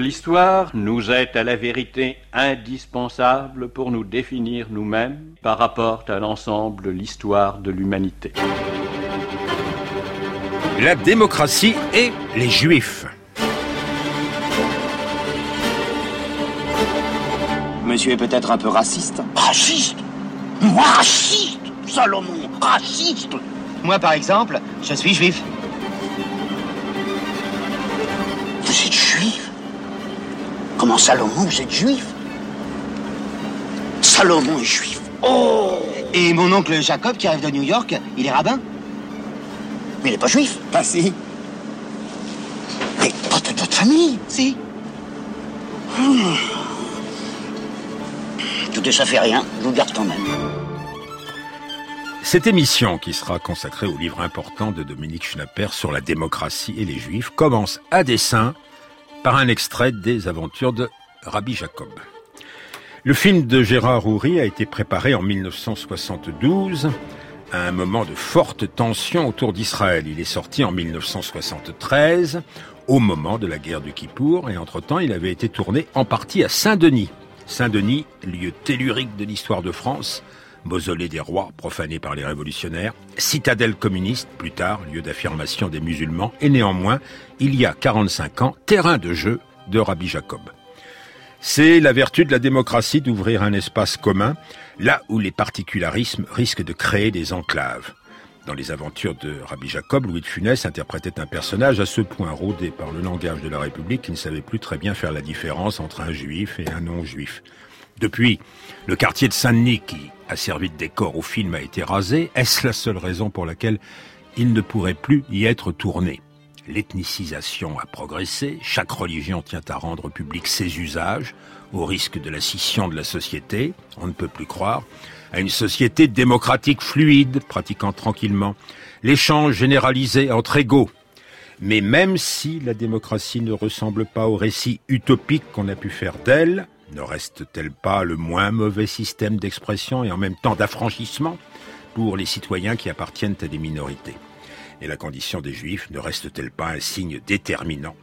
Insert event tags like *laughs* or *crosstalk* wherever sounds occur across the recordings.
L'histoire nous est à la vérité indispensable pour nous définir nous-mêmes par rapport à l'ensemble de l'histoire de l'humanité. La démocratie et les juifs. Monsieur est peut-être un peu raciste. Raciste Moi raciste Salomon, raciste Moi par exemple, je suis juif. Comment Salomon, vous êtes juif? Salomon est juif. Oh Et mon oncle Jacob qui arrive de New York, il est rabbin? Mais il n'est pas juif. Bah si. Mais pas de votre famille. Si. Écoutez, ça fait rien. Je vous garde quand même. Cette émission, qui sera consacrée au livre important de Dominique Schnapper sur la démocratie et les juifs, commence à dessein par un extrait des aventures de Rabbi Jacob. Le film de Gérard Houry a été préparé en 1972 à un moment de forte tension autour d'Israël. Il est sorti en 1973 au moment de la guerre du Kippour et entre-temps il avait été tourné en partie à Saint-Denis. Saint-Denis, lieu tellurique de l'histoire de France, mausolée des rois profané par les révolutionnaires, citadelle communiste, plus tard lieu d'affirmation des musulmans, et néanmoins, il y a 45 ans, terrain de jeu de Rabbi Jacob. C'est la vertu de la démocratie d'ouvrir un espace commun, là où les particularismes risquent de créer des enclaves. Dans les aventures de Rabbi Jacob, Louis de Funès interprétait un personnage à ce point rodé par le langage de la République qu'il ne savait plus très bien faire la différence entre un juif et un non-juif. Depuis, le quartier de Saint-Denis, a servi de décor au film, a été rasé. Est-ce la seule raison pour laquelle il ne pourrait plus y être tourné? L'ethnicisation a progressé, chaque religion tient à rendre public ses usages, au risque de la scission de la société, on ne peut plus croire, à une société démocratique fluide, pratiquant tranquillement l'échange généralisé entre égaux. Mais même si la démocratie ne ressemble pas au récit utopique qu'on a pu faire d'elle, ne reste-t-elle pas le moins mauvais système d'expression et en même temps d'affranchissement pour les citoyens qui appartiennent à des minorités? Et la condition des juifs ne reste-t-elle pas un signe déterminant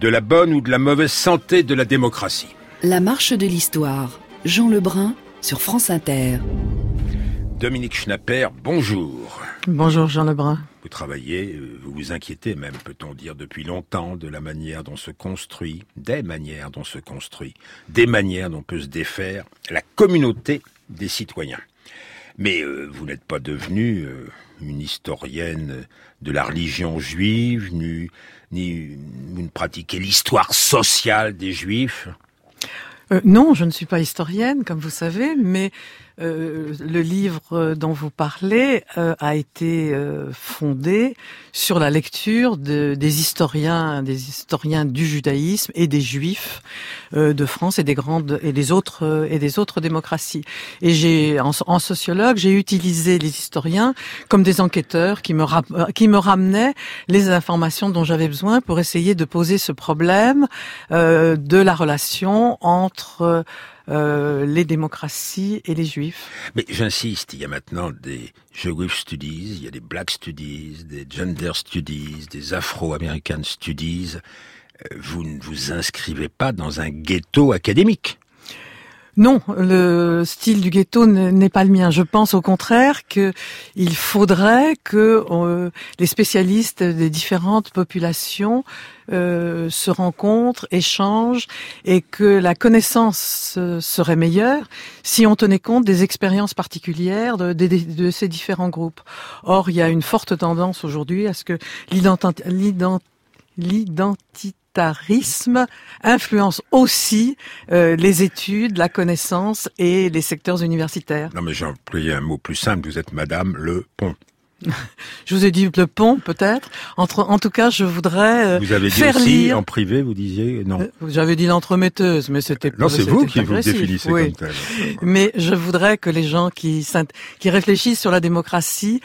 de la bonne ou de la mauvaise santé de la démocratie? La marche de l'histoire. Jean Lebrun sur France Inter. Dominique Schnapper, bonjour. Bonjour Jean Lebrun. Vous euh, vous vous inquiétez même, peut-on dire, depuis longtemps de la manière dont se construit, des manières dont se construit, des manières dont peut se défaire la communauté des citoyens. Mais euh, vous n'êtes pas devenue euh, une historienne de la religion juive, ni, ni vous ne l'histoire sociale des juifs? Non, je ne suis pas historienne, comme vous savez, mais euh, le livre dont vous parlez euh, a été euh, fondé sur la lecture de, des historiens, des historiens du judaïsme et des juifs euh, de France et des grandes et des autres et des autres démocraties. Et j'ai, en, en, sociologue, j'ai utilisé les historiens comme des enquêteurs qui me qui me ramenaient les informations dont j'avais besoin pour essayer de poser ce problème de la relation entre euh, les démocraties et les juifs. Mais j'insiste, il y a maintenant des Jewish Studies, il y a des Black Studies, des Gender Studies, des Afro-American Studies. Euh, vous ne vous inscrivez pas dans un ghetto académique. Non, le style du ghetto n'est pas le mien. Je pense au contraire que il faudrait que euh, les spécialistes des différentes populations euh, se rencontrent, échangent, et que la connaissance euh, serait meilleure si on tenait compte des expériences particulières de, ces différents groupes. Or, il y a une forte tendance aujourd'hui à ce que l'identité influence aussi euh, les études, la connaissance et les secteurs universitaires. Non mais j'ai employé un mot plus simple, vous êtes Madame Le Pont. *laughs* Je vous ai dit le pont, peut-être. Entre, en tout cas, je voudrais euh, Vous avez dit faire aussi lire... en privé, vous disiez non. Euh, J'avais dit l'entremetteuse, mais c'était non, c'est vous qui vous définissez oui. comme tel. Mais je voudrais que les gens qui qui réfléchissent sur la démocratie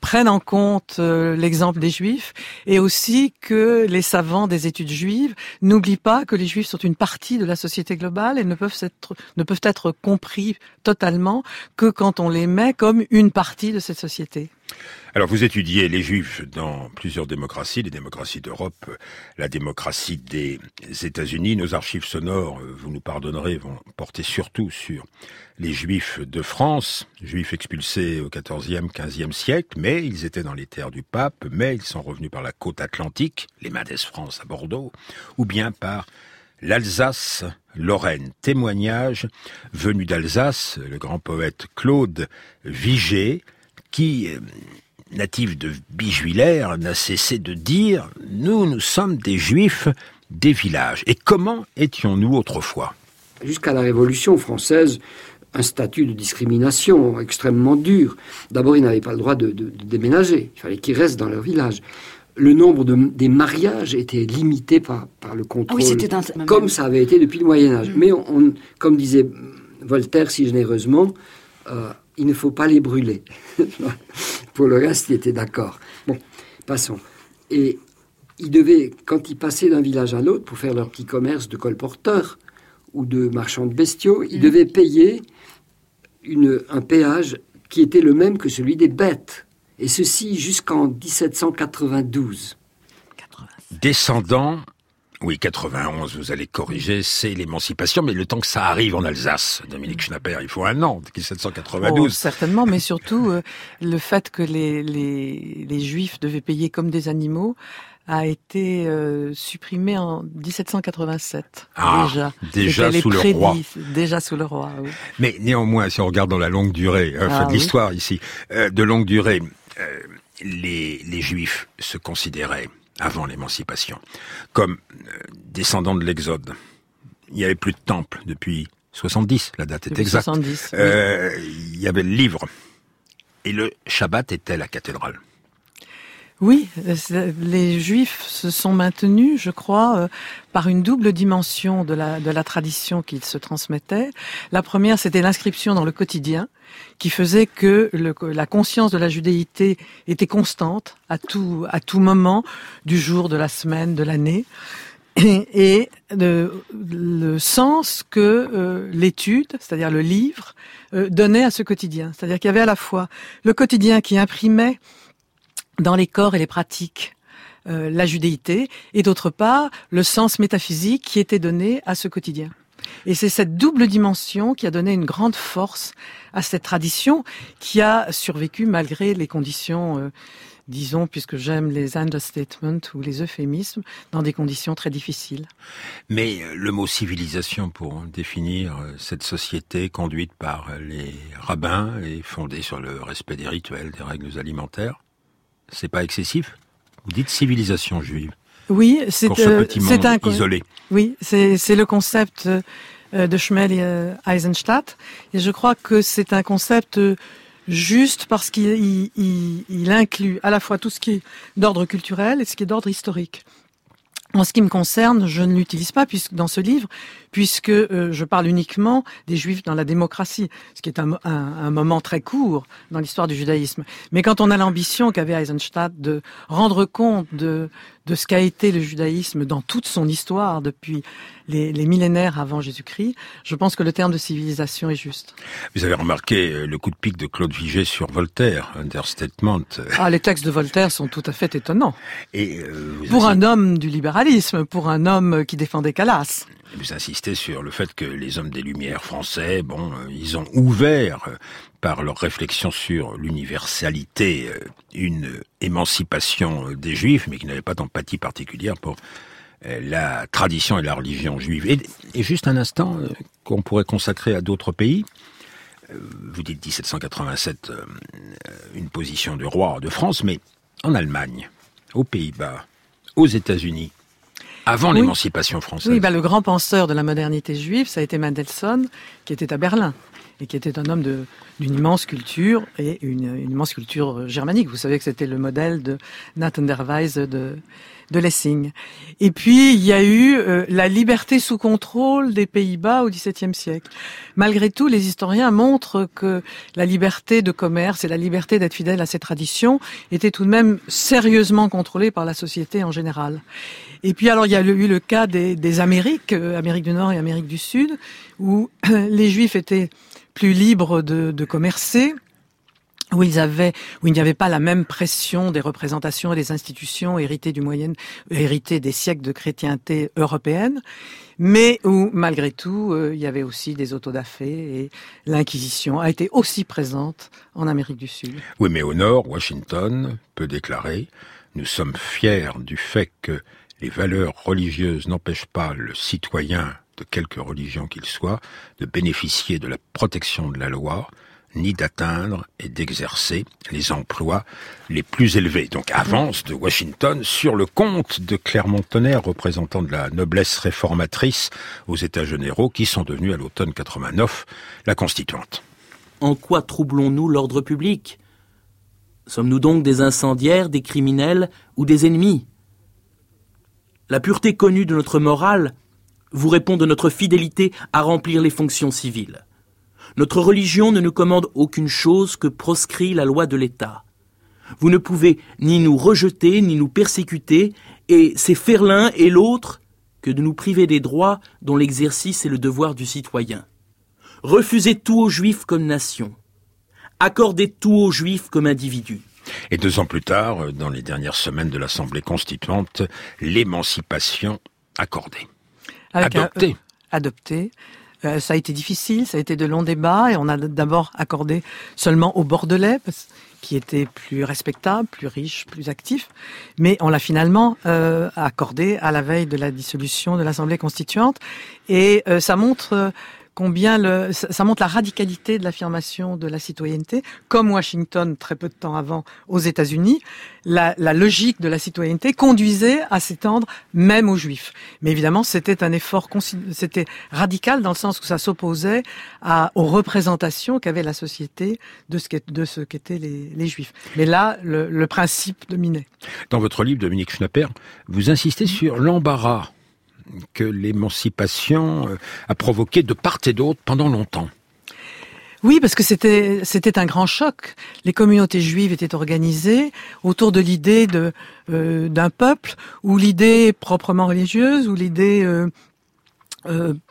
prennent en compte euh, l'exemple des Juifs et aussi que les savants des études juives n'oublient pas que les Juifs sont une partie de la société globale et ne peuvent être ne peuvent être compris totalement que quand on les met comme une partie de cette société. Alors vous étudiez les juifs dans plusieurs démocraties, les démocraties d'Europe, la démocratie des États-Unis. Nos archives sonores, vous nous pardonnerez, vont porter surtout sur les juifs de France, juifs expulsés au XIVe, XVe siècle, mais ils étaient dans les terres du pape, mais ils sont revenus par la côte atlantique, les Mendes France à Bordeaux, ou bien par l'Alsace, Lorraine. Témoignage venu d'Alsace, le grand poète Claude Vigée, qui euh, natif de Bijuilaire, n'a cessé de dire « Nous, nous sommes des juifs des villages. Et comment étions-nous autrefois » Jusqu'à la Révolution française, un statut de discrimination extrêmement dur. D'abord, ils n'avaient pas le droit de, déménager. Il fallait qu'ils restent dans leur village. Le nombre de, des mariages était limité par, par le contrôle, ah comme ça avait été depuis le Moyen Âge. Mm. Mais on, comme disait Voltaire si généreusement, euh, il ne faut pas les brûler. *laughs* Pour le reste, il était d'accord. Bon, passons. Et ils devaient, quand ils passaient d'un village à l'autre pour faire leur petit commerce de colporteurs ou de marchands de bestiaux, ils mm. devaient payer une, un péage qui était le même que celui des bêtes. Et ceci jusqu'en 1792. Descendant oui, 91, vous allez corriger, c'est l'émancipation, mais le temps que ça arrive en Alsace, Dominique Schnapper, il faut un an, 1792. certainement, mais surtout euh, le fait que les, les, les Juifs devaient payer comme des animaux a été euh, supprimé en 1787. Ah, déjà, déjà sous le roi. Déjà sous le roi. Oui. Mais néanmoins, si on regarde dans la longue durée, enfin, ah l'histoire ici, euh, de longue durée, les, les Juifs se considéraient avant l'émancipation, comme euh, descendants de l'Exode. Il n'y avait plus de temple depuis 70, la date est exacte. 70, euh, Il y avait le livre. Et le Shabbat était la cathédrale. Oui, les Juifs se sont maintenus, je crois, euh, par une double dimension de la, de la tradition qu'ils se transmettaient. La première, c'était l'inscription dans le quotidien, qui faisait que la conscience de la judéité était constante à tout, à tout moment du jour, de la semaine, de l'année. Et, le, sens que euh, l'étude, c'est-à-dire le livre, euh, donnait à ce quotidien. C'est-à-dire qu'il y avait à la fois le quotidien qui imprimait dans les corps et les pratiques euh, la judéité, et d'autre part le sens métaphysique qui était donné à ce quotidien. Et c'est cette double dimension qui a donné une grande force à cette tradition qui a survécu malgré les conditions, euh, disons, puisque j'aime les understatements ou les euphémismes, dans des conditions très difficiles. Mais euh, le mot civilisation pour définir cette société conduite par les rabbins et fondée sur le respect des rituels, des règles alimentaires, c'est pas excessif Vous dites civilisation juive. Oui, c'est euh, c'est un isolé. Oui, c'est le concept euh, de Schmel et euh, Eisenstadt, et je crois que c'est un concept juste parce qu'il il, inclut à la fois tout ce qui est d'ordre culturel et ce qui est d'ordre historique. En ce qui me concerne, je ne l'utilise pas puisque dans ce livre, puisque euh, je parle uniquement des Juifs dans la démocratie, ce qui est un, un, moment très court dans l'histoire du judaïsme. Mais quand on a l'ambition qu'avait Eisenstadt de rendre compte de, de ce qu'a été le judaïsme dans toute son histoire depuis les, les millénaires avant Jésus-Christ, je pense que le terme de civilisation est juste. Vous avez remarqué euh, le coup de pique de Claude Vigée sur Voltaire, Understatement. Ah, les textes de Voltaire sont tout à fait étonnants. Et euh, pour un homme du libéralisme, pour un homme qui défendait Calas. Vous insistez sur le fait que les hommes des Lumières français, bon, euh, ils ont ouvert euh, par leur réflexion sur l'universalité euh, une émancipation des Juifs, mais qui n'avaient pas d'empathie particulière pour la tradition et la religion juive. Et, juste un instant qu'on pourrait consacrer à d'autres pays. Vous dites 1787, une position de roi de France, mais en Allemagne, aux Pays-Bas, aux États-Unis, avant l'émancipation française. Oui, bah, le grand penseur de la modernité juive, ça a été Mendelssohn, qui était à Berlin et qui était un homme d'une immense culture et une, une, immense culture germanique. Vous savez que c'était le modèle de Nathan der Weise de, de Lessing. Et puis, il y a eu euh, la liberté sous contrôle des Pays-Bas au XVIIe siècle. Malgré tout, les historiens montrent que la liberté de commerce et la liberté d'être fidèle à ses traditions étaient tout de même sérieusement contrôlées par la société en général. Et puis alors il y a eu le cas des, des Amériques, euh, Amérique du Nord et Amérique du Sud, où *clears throat* les Juifs étaient plus libres de, commercer, où ils avaient, où il n'y avait pas la même pression des représentations et des institutions héritées du Moyen, héritées des siècles de chrétienté européenne, mais où malgré tout, euh, il y avait aussi des autodafés et l'Inquisition a été aussi présente en Amérique du Sud. Oui, mais au nord, Washington peut déclarer nous sommes fiers du fait que les valeurs religieuses n'empêchent pas le citoyen de quelque religion qu'il soit de bénéficier de la protection de la loi ni d'atteindre et d'exercer les emplois les plus élevés. Donc avance de Washington sur le compte de Clermont-Tonnerre, représentant de la noblesse réformatrice aux États généraux, qui sont devenus à l'automne 89 la constituante. En quoi troublons-nous l'ordre public? Sommes-nous donc des incendiaires, des criminels ou des ennemis? La pureté connue de notre morale vous répond de notre fidélité à remplir les fonctions civiles. Notre religion ne nous commande aucune chose que proscrit la loi de l'État. Vous ne pouvez ni nous rejeter, ni nous persécuter, et c'est faire l'un et l'autre que de nous priver des droits dont l'exercice est le devoir du citoyen. Refusez tout aux juifs comme nation. Accordez tout aux juifs comme individus. Et deux ans plus tard, dans les dernières semaines de l'Assemblée constituante, l'émancipation accordée. Adoptée. adoptée euh, ça a été difficile, ça a été de longs débats et on a d'abord accordé seulement au Bordelais, qui était plus respectable, plus riche, plus actif, mais on l'a finalement euh, accordé à la veille de la dissolution de l'Assemblée constituante. Et euh, ça montre combien le, ça montre la radicalité de l'affirmation de la citoyenneté, comme Washington très peu de temps avant aux États-Unis, la, logique de la citoyenneté conduisait à s'étendre même aux Juifs. Mais évidemment, c'était un effort, c'était radical dans le sens où ça s'opposait aux représentations qu'avait la société de ce qu'étaient les, les, Juifs. Mais là, le, le principe dominait. Dans votre livre, Dominique Schnapper, vous insistez sur l'embarras que l'émancipation euh, a provoqué de part et d'autre pendant longtemps. Oui, parce que c'était c'était un grand choc. Les communautés juives étaient organisées autour de l'idée de euh, d'un peuple où l'idée proprement religieuse, où l'idée euh,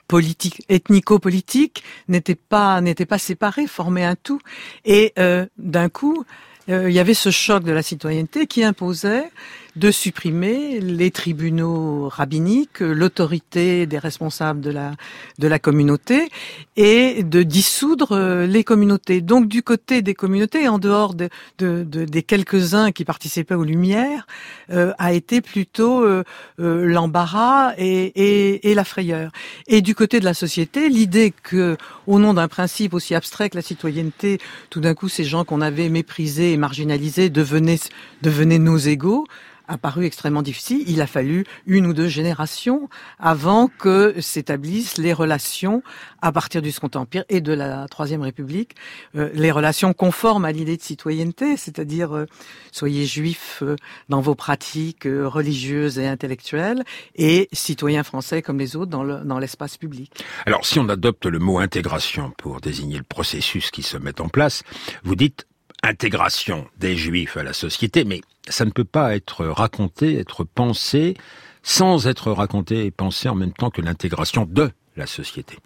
politique, ethnico-politique n'était pas n'était pas séparée, formait un tout. Et d'un coup, il y avait ce choc de la citoyenneté qui imposait de supprimer les tribunaux rabbiniques, l'autorité des responsables de la de la communauté et de dissoudre euh, les communautés. Donc du côté des communautés, en dehors de, de, des quelques-uns qui participaient aux Lumières, euh, a été plutôt euh, l'embarras et, et, et, la frayeur. Et du côté de la société, l'idée que, au nom d'un principe aussi abstrait que la citoyenneté, tout d'un coup, ces gens qu'on avait méprisés et marginalisés devenaient devenaient nos égaux apparu extrêmement difficile. Il a fallu une ou deux générations avant que s'établissent les relations à partir du Second Empire et de la Troisième République, euh, les relations conformes à l'idée de citoyenneté, c'est-à-dire euh, soyez juifs euh, dans vos pratiques religieuses et intellectuelles et citoyens français comme les autres dans l'espace public. Alors si on adopte le mot intégration pour désigner le processus qui se met en place, vous dites intégration des juifs à la société, mais ça ne peut pas être raconté, être pensé, sans être raconté et pensé en même temps que l'intégration de la société.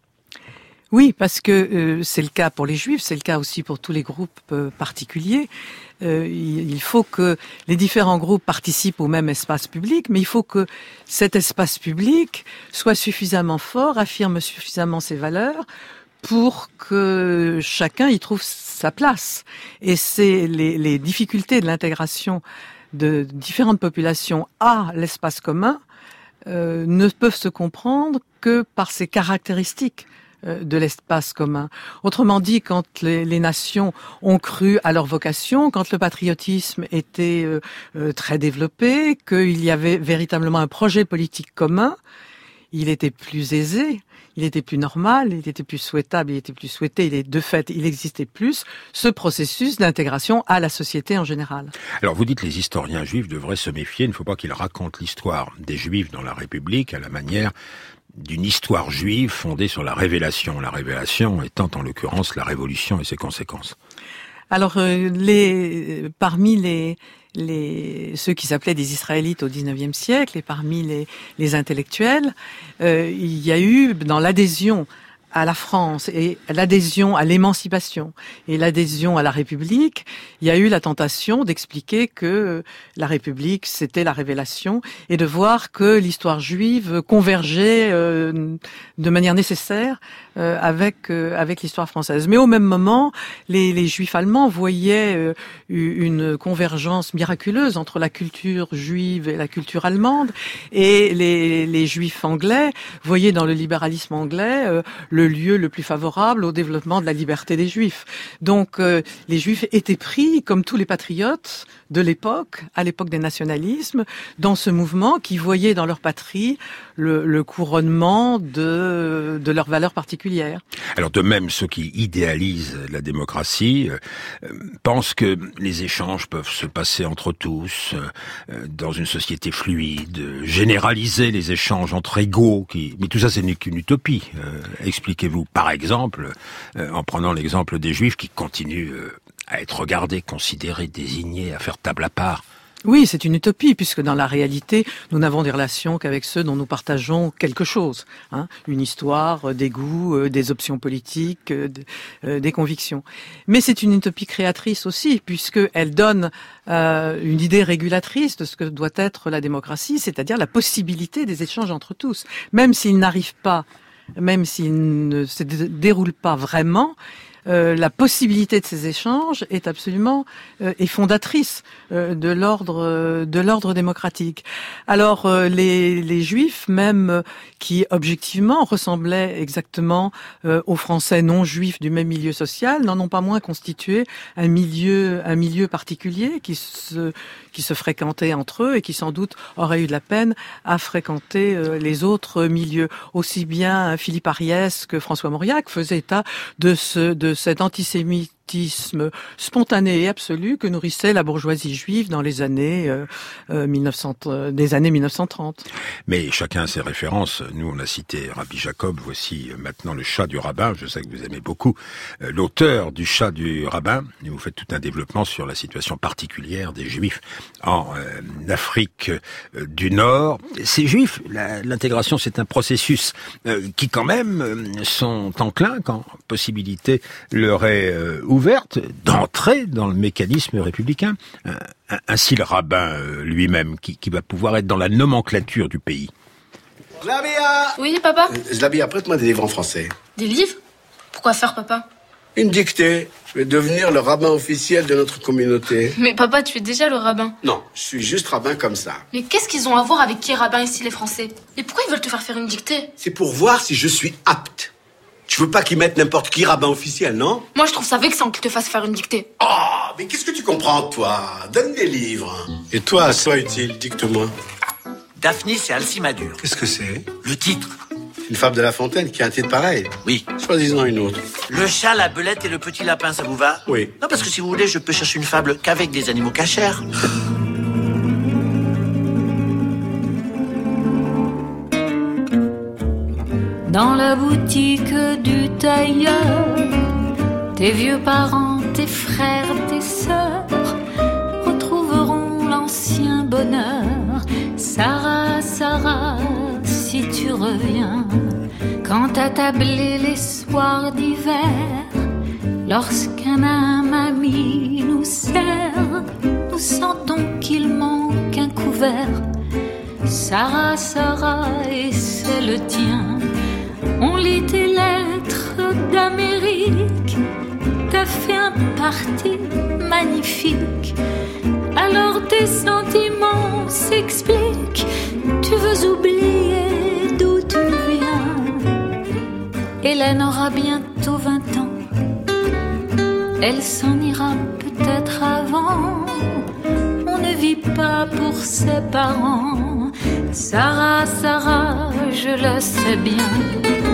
Oui, parce que euh, c'est le cas pour les juifs, c'est le cas aussi pour tous les groupes euh, particuliers. Euh, il faut que les différents groupes participent au même espace public, mais il faut que cet espace public soit suffisamment fort, affirme suffisamment ses valeurs pour que chacun y trouve sa place. Et c'est les, les, difficultés de l'intégration de différentes populations à l'espace commun euh, ne peuvent se comprendre que par ces caractéristiques euh, de l'espace commun. Autrement dit, quand les, les, nations ont cru à leur vocation, quand le patriotisme était euh, très développé, qu'il y avait véritablement un projet politique commun, il était plus aisé il était plus normal, il était plus souhaitable, il était plus souhaité, il est de fait, il existait plus ce processus d'intégration à la société en général. Alors vous dites les historiens juifs devraient se méfier, il ne faut pas qu'ils racontent l'histoire des juifs dans la République à la manière d'une histoire juive fondée sur la révélation, la révélation étant en l'occurrence la révolution et ses conséquences. Alors, euh, les, parmi les, les, ceux qui s'appelaient des Israélites au XIXe siècle et parmi les, les intellectuels, euh, il y a eu dans l'adhésion à la France et l'adhésion à l'émancipation et l'adhésion à la République, il y a eu la tentation d'expliquer que la République c'était la révélation et de voir que l'histoire juive convergeait euh, de manière nécessaire euh, avec euh, avec l'histoire française. Mais au même moment, les, les juifs allemands voyaient une convergence miraculeuse entre la culture juive et la culture allemande et les, les juifs anglais voyaient dans le libéralisme anglais le le lieu le plus favorable au développement de la liberté des Juifs. Donc euh, les Juifs étaient pris, comme tous les patriotes de l'époque, à l'époque des nationalismes, dans ce mouvement qui voyait dans leur patrie le, couronnement de, de leurs valeurs particulières. Alors de même, ceux qui idéalisent la démocratie euh, pensent que les échanges peuvent se passer entre tous, euh, dans une société fluide, généraliser les échanges entre égaux, qui... mais tout ça ce n'est qu'une utopie. Expliquez-vous, par exemple, en prenant l'exemple des Juifs qui continuent à être regardés, considérés, désignés, à faire table à part. Oui, c'est une utopie, puisque dans la réalité, nous n'avons des relations qu'avec ceux dont nous partageons quelque chose. Hein, une histoire, euh, des goûts, euh, des options politiques, euh, des convictions. Mais c'est une utopie créatrice aussi, puisqu'elle donne une idée régulatrice de ce que doit être la démocratie, c'est-à-dire la possibilité des échanges entre tous. Même s'ils n'arrivent pas, même s'ils ne se déroulent pas vraiment, euh, la possibilité de ces échanges est absolument euh, est fondatrice euh, de l'ordre de l'ordre démocratique. Alors les, les juifs même qui objectivement ressemblaient exactement aux Français non juifs du même milieu social n'en ont pas moins constitué un milieu un milieu particulier qui se qui se fréquentaient entre eux et qui sans doute auraient eu de la peine à fréquenter les autres milieux. Aussi bien Philippe Ariès que François Mauriac faisaient état de ce de cet antisémitisme spontané et absolu que nourrissait la bourgeoisie juive dans les années euh, 1900, euh, euh, 1930. Mais chacun a ses références. Nous, on a cité Rabbi Jacob. Voici euh, maintenant le chat du rabbin. Je sais que vous aimez beaucoup l'auteur du chat du rabbin. Et vous faites tout un développement sur la situation particulière des Juifs en Afrique du Nord. Ces Juifs, l'intégration, c'est un processus qui, quand même, sont enclins quand possibilité leur est ouverte ouverte d'entrer dans le mécanisme républicain. Euh, ainsi le rabbin euh, lui-même, qui, va pouvoir être dans la nomenclature du pays. Zlabia Oui, papa euh, Zlabia, prête-moi des livres en français. Des livres? Pourquoi faire, papa? Une dictée. Je vais devenir le rabbin officiel de notre communauté. Mais papa, tu es déjà le rabbin. Non, je suis juste rabbin comme ça. Mais qu'est-ce qu'ils ont à voir avec qui est rabbin ici, les Français? Et pourquoi ils veulent te faire faire une dictée? C'est pour voir si je suis apte. Tu veux pas qu'ils mettent n'importe qui rabbin officiel, non? Moi, je trouve ça vexant qu'ils te fassent faire une dictée. Oh, mais qu'est-ce que tu comprends, toi? Donne des livres. Et toi, soit utile, dicte-moi. Daphnis et Alcimadure. Qu'est-ce que c'est? Le titre. Une fable de La Fontaine qui a un titre pareil Oui. Choisis-en une autre. Le chat, la belette et le petit lapin, ça vous va? Oui. Non, parce que si vous voulez, je peux chercher une fable qu'avec des animaux cachers. Dans la boutique du tailleur. Tes vieux parents, tes frères, tes sœurs retrouveront l'ancien bonheur. Sarah, Sarah, si tu reviens, quand à tabler les soirs d'hiver, lorsqu'un âme ami nous sert, nous sentons qu'il manque un couvert. Sarah, Sarah, et c'est le tien on lit tes lettres d'Amérique, t'as fait un parti magnifique. Alors tes sentiments s'expliquent, tu veux oublier d'où tu viens. Hélène aura bientôt 20 ans, elle s'en ira peut-être avant. On ne vit pas pour ses parents. Sarah, Sarah, je le sais bien.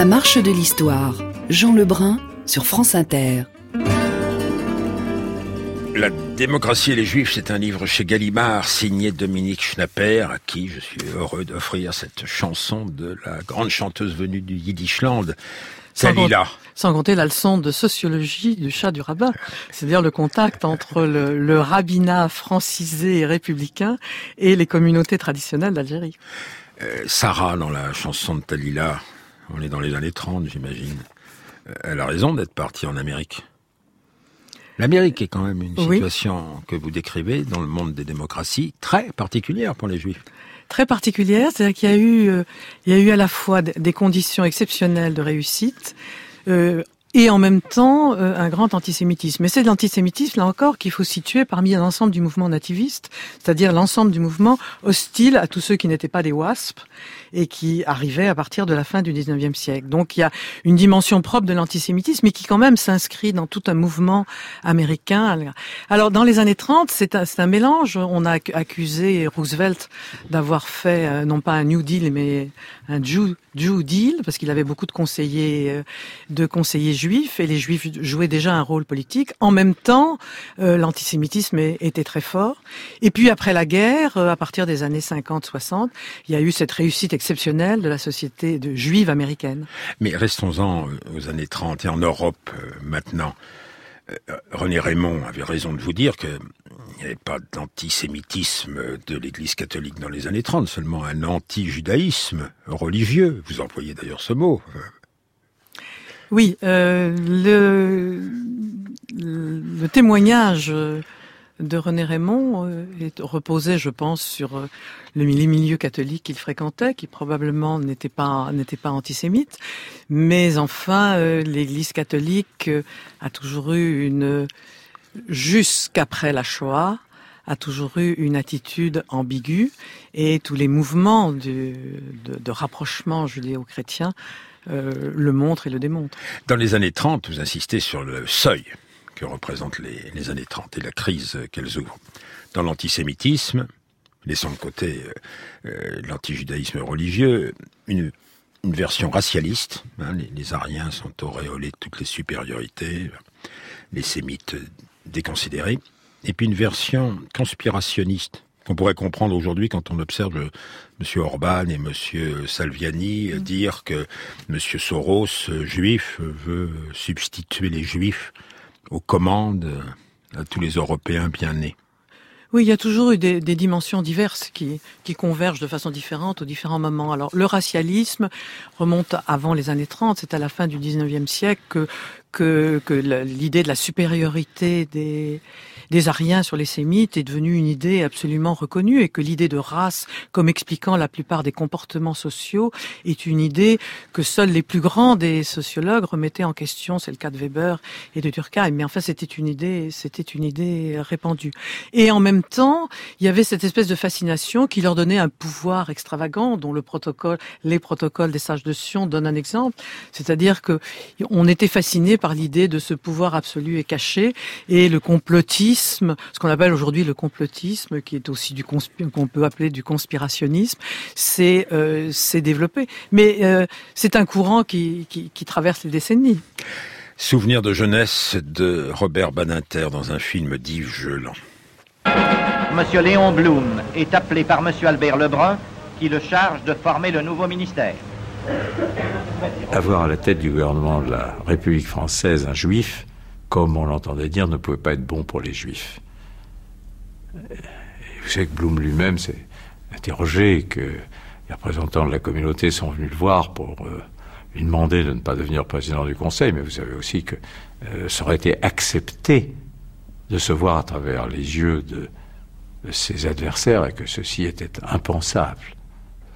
La marche de l'histoire. Jean Lebrun sur France Inter. La démocratie et les juifs, c'est un livre chez Gallimard signé Dominique Schnapper, à qui je suis heureux d'offrir cette chanson de la grande chanteuse venue du Yiddishland. Sans, sans compter la leçon de sociologie du chat du rabbin, c'est-à-dire le contact entre le, le rabbinat francisé et républicain et les communautés traditionnelles d'Algérie. Euh, Sarah, dans la chanson de Talila, on est dans les années 30, j'imagine. Euh, elle a raison d'être partie en Amérique. L'Amérique est quand même une situation que vous décrivez dans le monde des démocraties très particulière pour les Juifs très particulière, c'est-à-dire qu'il y a eu, euh, il y a eu à la fois des conditions exceptionnelles de réussite, euh, et en même temps euh, un grand antisémitisme. Mais c'est l'antisémitisme, là encore, qu'il faut situer parmi l'ensemble du mouvement nativiste, c'est-à-dire l'ensemble du mouvement hostile à tous ceux qui n'étaient pas des WASP et qui arrivaient à partir de la fin du 19e siècle. Donc il y a une dimension propre de l'antisémitisme, mais qui quand même s'inscrit dans tout un mouvement américain. Alors dans les années 30, c'est un, un, mélange. On a accusé Roosevelt d'avoir fait euh, non pas un New Deal, mais un Jew, Jew Deal, parce qu'il avait beaucoup de conseillers, euh, de conseillers juifs et les juifs jouaient déjà un rôle politique. En même temps, euh, l'antisémitisme était très fort. Et puis après la guerre, euh, à partir des années 50-60, il y a eu cette réussite exceptionnelle de la société de juive américaine. Mais restons-en euh, aux années 30 et en Europe maintenant. René Raymond avait raison de vous dire qu'il n'y avait pas d'antisémitisme de l'Église catholique dans les années 30, seulement un anti-judaïsme religieux. Vous employez d'ailleurs ce mot. Oui, euh, le, témoignage de René Raymond euh, reposé, je pense, sur euh, le, les milieux catholiques qu'il fréquentait, qui probablement n'était pas n'était pas antisémite, mais enfin l'Église catholique a toujours eu une jusqu'après la Shoah a toujours eu une attitude ambiguë. Et tous les mouvements de, de, de rapprochement judéo-chrétien euh, le montre et le démontre. Dans les années 30, vous insistez sur le seuil que représentent les, années 30 et la crise qu'elles ouvrent. Dans l'antisémitisme, laissant de côté euh, euh, l'antijudaïsme religieux, une, une, version racialiste. Hein, les, les, Ariens sont auréolés de toutes les supériorités, les Sémites déconsidérés. Et puis une version conspirationniste qu'on pourrait comprendre aujourd'hui quand on observe M. Orban et M. Salviani mm. dire que M. Soros, juif, veut substituer les juifs aux commandes à tous les Européens bien nés. Oui, il y a toujours eu des, des dimensions diverses qui, qui, convergent de façon différente aux différents moments. Alors, le racialisme remonte avant les années 30, c'est à la fin du 19e siècle que, que, que l'idée de la supériorité des, des Ariens sur les Sémites est devenue une idée absolument reconnue et que l'idée de race, comme expliquant la plupart des comportements sociaux, est une idée que seuls les plus grands des sociologues remettaient en question. C'est le cas de Weber et de Durkheim. Mais enfin, c'était une idée, c'était une idée répandue. Et en même temps, il y avait cette espèce de fascination qui leur donnait un pouvoir extravagant, dont le protocole, les protocoles des sages de Sion donnent un exemple. C'est-à-dire que on était fasciné par l'idée de ce pouvoir absolu et caché et le complotisme ce qu'on appelle aujourd'hui le complotisme, qui est aussi du qu'on peut appeler du conspirationnisme, c'est euh, développé. Mais euh, c'est un courant qui, qui, qui traverse les décennies. Souvenir de jeunesse de Robert Badinter dans un film d'Yves Geland. Monsieur Léon Blum est appelé par Monsieur Albert Lebrun, qui le charge de former le nouveau ministère. Avoir à la tête du gouvernement de la République française un juif, comme on l'entendait dire, ne pouvait pas être bon pour les juifs. vous savez que Blum lui-même s'est interrogé, que les représentants de la communauté sont venus le voir pour euh, lui demander de ne pas devenir président du Conseil, mais vous savez aussi que euh, ça aurait été accepté de se voir à travers les yeux de, de ses adversaires et que ceci était impensable.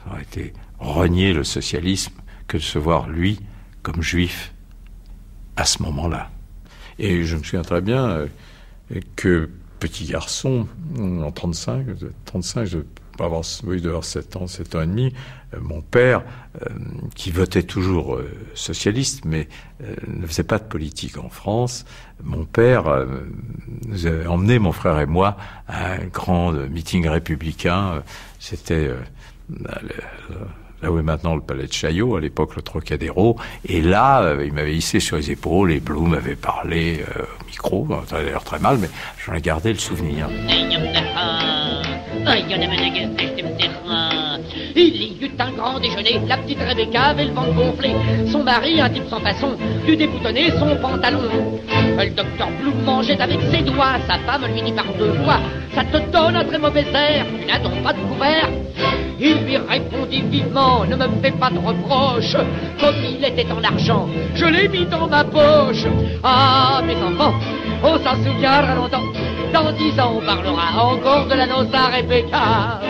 Ça aurait été renier le socialisme que de se voir lui comme juif à ce moment-là. Et je me souviens très bien euh, que petit garçon, en 35, 35, je pas avoir, oui, de 7 ans, 7 ans et demi, euh, mon père, euh, qui votait toujours socialiste, mais ne faisait pas de politique en France, mon père nous a emmené, mon frère et moi, à un grand meeting républicain. C'était là où est maintenant le palais de Chaillot, à l'époque le Trocadéro. Et là, euh, il m'avait hissé sur les épaules et Blum m'avait parlé euh, au micro. L'air très mal, mais j'en ai gardé le souvenir. Il y eut un grand déjeuner, la petite Rebecca avait le ventre gonflé. Son mari, un type sans façon, dut déboutonner son pantalon. Le docteur Bloom mangeait avec ses doigts, sa femme lui dit par deux fois, ça te donne un très mauvais air, tu n'as donc pas de couvert il lui répondit vivement, ne me fais pas de reproches, comme il était en argent, je l'ai mis dans ma poche. Ah, mes enfants, on s'en souviendra longtemps, dans dix ans on parlera encore de la noce à Rebecca.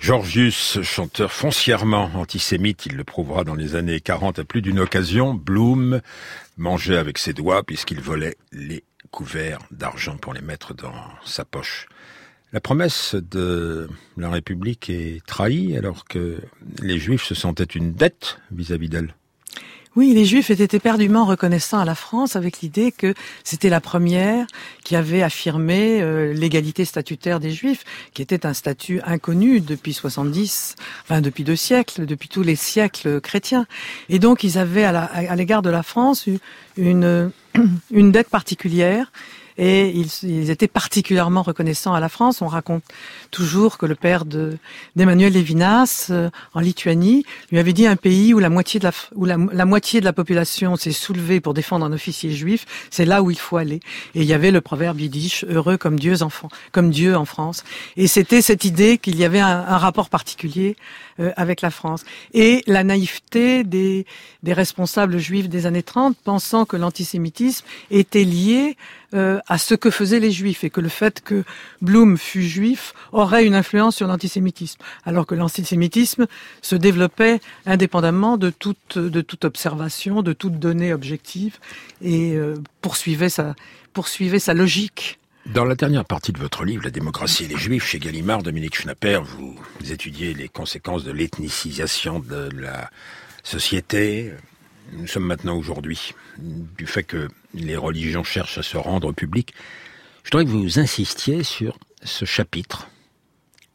Georgius, chanteur foncièrement antisémite, il le prouvera dans les années 40 à plus d'une occasion, Bloom mangeait avec ses doigts puisqu'il volait les couverts d'argent pour les mettre dans sa poche. La promesse de la République est trahie alors que les Juifs se sentaient une dette vis-à-vis d'elle. Oui, les Juifs étaient éperdument reconnaissants à la France avec l'idée que c'était la première qui avait affirmé euh, l'égalité statutaire des Juifs, qui était un statut inconnu depuis 70, enfin depuis deux siècles, depuis tous les siècles chrétiens. Et donc ils avaient à l'égard de la France une, une *clears throat* dette particulière et ils, étaient particulièrement reconnaissants à la France. On raconte toujours que le père d'Emmanuel Lévinas, euh, en Lituanie, lui avait dit un pays où la moitié de la, où la, moitié de la population s'est soulevée pour défendre un officier juif, c'est là où il faut aller. Et il y avait le proverbe yiddish, heureux comme Dieu enfant, comme Dieu en France. Et c'était cette idée qu'il y avait un, un rapport particulier euh, avec la France. Et la naïveté des, des responsables juifs des années 30, pensant que l'antisémitisme était lié euh, à ce que faisaient les juifs et que le fait que Blum fût juif aurait une influence sur l'antisémitisme, alors que l'antisémitisme se développait indépendamment de toute, observation, de toute donnée objective et euh, poursuivait, sa, poursuivait sa logique. Dans la dernière partie de votre livre, La démocratie et les juifs, chez Gallimard, Dominique Schnapper, vous, étudiez les conséquences de l'ethnicisation de la société. Nous sommes maintenant aujourd'hui du fait que les religions cherchent à se rendre publiques. Je voudrais que vous insistiez sur ce chapitre.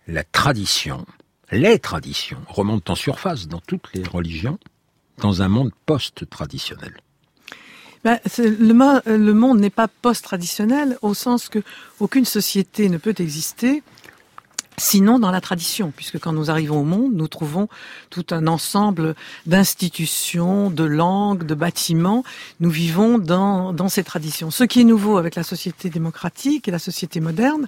La tradition, les traditions remontent en surface dans toutes les religions, dans un monde post-traditionnel. Ben, le, le, monde n'est pas post-traditionnel au sens que aucune société ne peut exister Sinon, dans la tradition, puisque quand nous arrivons au monde, nous trouvons tout un ensemble d'institutions, de langues, de bâtiments. Nous vivons dans, dans ces traditions. Ce qui est nouveau avec la société démocratique et la société moderne,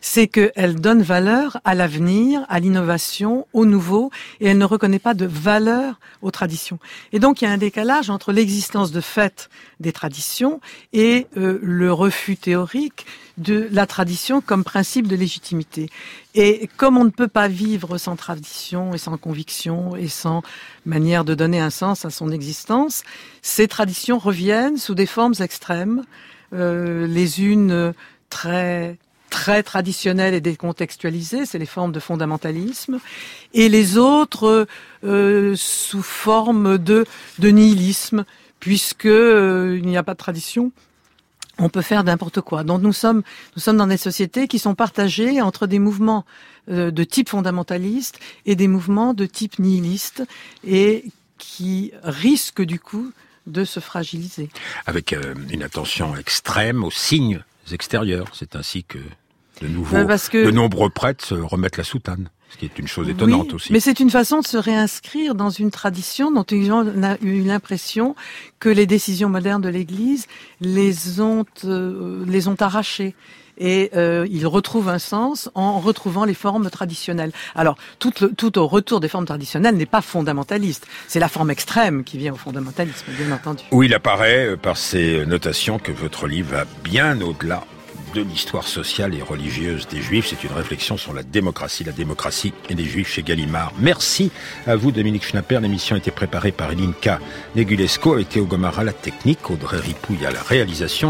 c'est qu'elle donne valeur à l'avenir, à l'innovation, au nouveau, et elle ne reconnaît pas de valeur aux traditions. Et donc il y a un décalage entre l'existence de fait des traditions et euh, le refus théorique de la tradition comme principe de légitimité. Et comme on ne peut pas vivre sans tradition et sans conviction et sans manière de donner un sens à son existence, ces traditions reviennent sous des formes extrêmes, euh, les unes très très traditionnelles et décontextualisées, c'est les formes de fondamentalisme, et les autres euh, sous forme de, de nihilisme, puisque euh, il n'y a pas de tradition, on peut faire n'importe quoi. Donc nous sommes nous sommes dans des sociétés qui sont partagées entre des mouvements euh, de type fondamentaliste et des mouvements de type nihiliste et qui risquent du coup de se fragiliser. Avec une attention extrême aux signes extérieurs. C'est ainsi que de nouveau, que... de nombreux prêtres se remettent la soutane. Ce qui est une chose étonnante aussi. Mais c'est une façon de se réinscrire dans une tradition dont on a eu l'impression que les décisions modernes de l'Église les ont euh, les ont arrachées et euh, ils retrouvent un sens en retrouvant les formes traditionnelles. Alors, tout, tout au retour des formes traditionnelles n'est pas fondamentaliste. C'est la forme extrême qui vient au fondamentalisme, bien entendu. Oui, il apparaît euh, par ces notations que votre livre va bien au-delà de l'histoire sociale et religieuse des Juifs. C'est une réflexion sur la démocratie, la démocratie et les Juifs chez Gallimard. Merci à vous, Dominique Schnapper. L'émission a été préparée par Elinka Negulesco, et Théo Gomara, la technique, Audrey Ripouille à la réalisation.